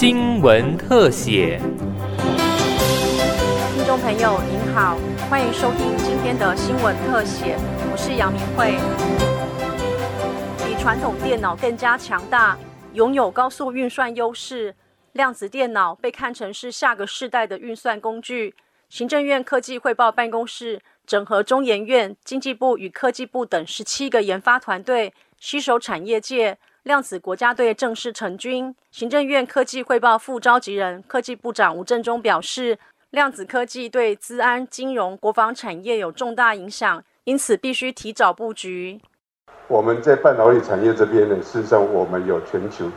新闻特写。听众朋友您好，欢迎收听今天的新闻特写，我是杨明慧。比传统电脑更加强大，拥有高速运算优势，量子电脑被看成是下个世代的运算工具。行政院科技汇报办公室整合中研院、经济部与科技部等十七个研发团队，携手产业界。量子国家队正式成军。行政院科技汇报副召集人、科技部长吴振中表示，量子科技对资安、金融、国防产业有重大影响，因此必须提早布局。我们在半导体产业这边呢，事实上我们有全球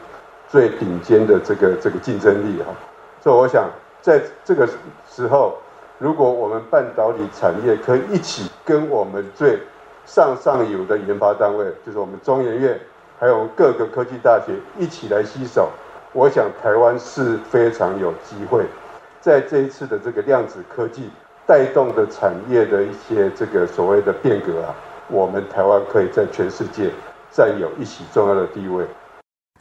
最顶尖的这个这个竞争力哈。所以我想，在这个时候，如果我们半导体产业可以一起跟我们最上上游的研发单位，就是我们中研院。还有各个科技大学一起来携手，我想台湾是非常有机会，在这一次的这个量子科技带动的产业的一些这个所谓的变革啊，我们台湾可以在全世界占有一席重要的地位。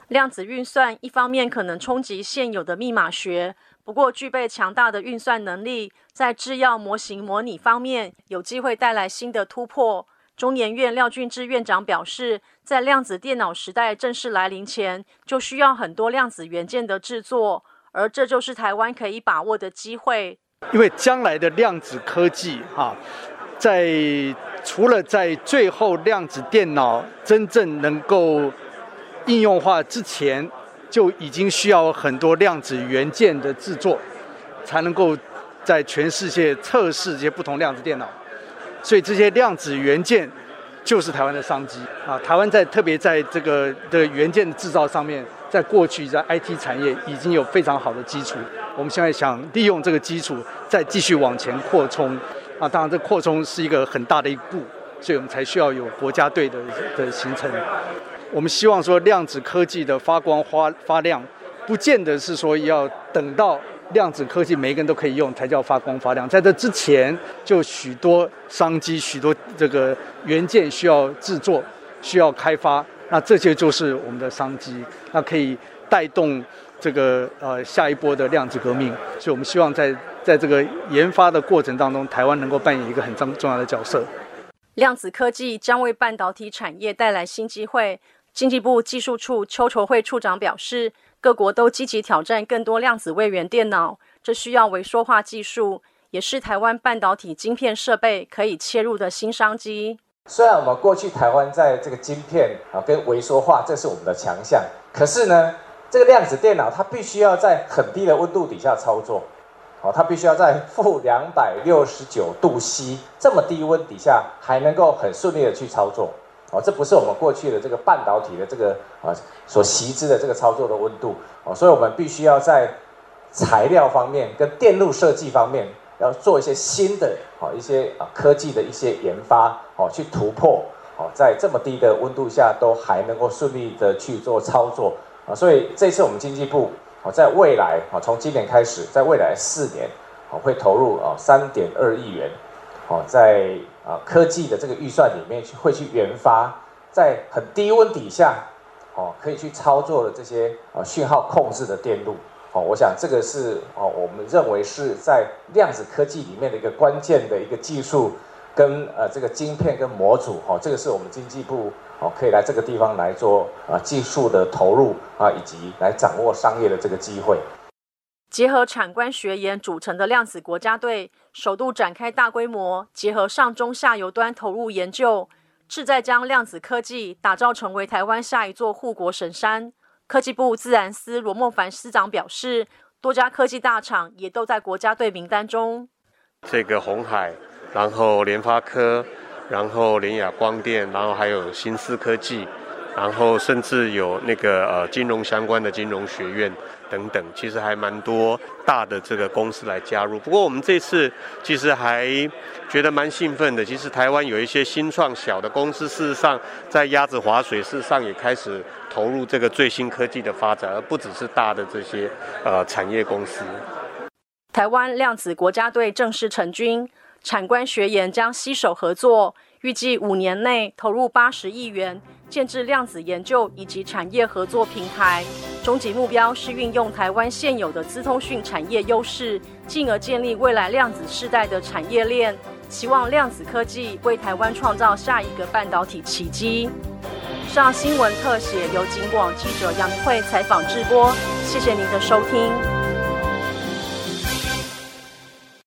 量子运算一方面可能冲击现有的密码学，不过具备强大的运算能力，在制药模型模拟方面有机会带来新的突破。中研院廖俊志院长表示，在量子电脑时代正式来临前，就需要很多量子元件的制作，而这就是台湾可以把握的机会。因为将来的量子科技，哈，在除了在最后量子电脑真正能够应用化之前，就已经需要很多量子元件的制作，才能够在全世界测试这些不同量子电脑。所以这些量子元件就是台湾的商机啊！台湾在特别在这个的元件制造上面，在过去在 IT 产业已经有非常好的基础。我们现在想利用这个基础，再继续往前扩充啊！当然，这扩充是一个很大的一步，所以我们才需要有国家队的的形成。我们希望说，量子科技的发光发发亮，不见得是说要等到。量子科技每一个人都可以用，才叫发光发亮。在这之前，就许多商机、许多这个元件需要制作、需要开发，那这些就是我们的商机，那可以带动这个呃下一波的量子革命。所以我们希望在在这个研发的过程当中，台湾能够扮演一个很重重要的角色。量子科技将为半导体产业带来新机会。经济部技术处邱筹会处长表示。各国都积极挑战更多量子位元电脑，这需要微缩化技术，也是台湾半导体晶片设备可以切入的新商机。虽然我们过去台湾在这个晶片啊跟微缩化，这是我们的强项，可是呢，这个量子电脑它必须要在很低的温度底下操作，哦，它必须要在负两百六十九度 C 这么低温底下，还能够很顺利的去操作。哦，这不是我们过去的这个半导体的这个啊所习知的这个操作的温度。哦，所以我们必须要在材料方面跟电路设计方面要做一些新的哦一些啊科技的一些研发哦，去突破。哦，在这么低的温度下都还能够顺利的去做操作。啊，所以这次我们经济部哦，在未来啊从今年开始，在未来四年哦会投入啊三点二亿元哦在。啊，科技的这个预算里面去会去研发，在很低温底下，哦，可以去操作的这些啊讯号控制的电路，哦，我想这个是哦，我们认为是在量子科技里面的一个关键的一个技术，跟呃这个晶片跟模组，哦，这个是我们经济部哦可以来这个地方来做啊技术的投入啊，以及来掌握商业的这个机会。结合产官学研组成的量子国家队，首度展开大规模结合上中下游端投入研究，志在将量子科技打造成为台湾下一座护国神山。科技部自然司罗孟凡司长表示，多家科技大厂也都在国家队名单中。这个红海，然后联发科，然后联雅光电，然后还有新思科技。然后甚至有那个呃金融相关的金融学院等等，其实还蛮多大的这个公司来加入。不过我们这次其实还觉得蛮兴奋的。其实台湾有一些新创小的公司，事实上在鸭子划水，事实上也开始投入这个最新科技的发展，而不只是大的这些呃产业公司。台湾量子国家队正式成军，产官学研将携手合作，预计五年内投入八十亿元。建制量子研究以及产业合作平台。终极目标是运用台湾现有的资通讯产业优势，进而建立未来量子世代的产业链。期望量子科技为台湾创造下一个半导体奇迹。上新闻特写由警广记者杨慧采访直播，谢谢您的收听。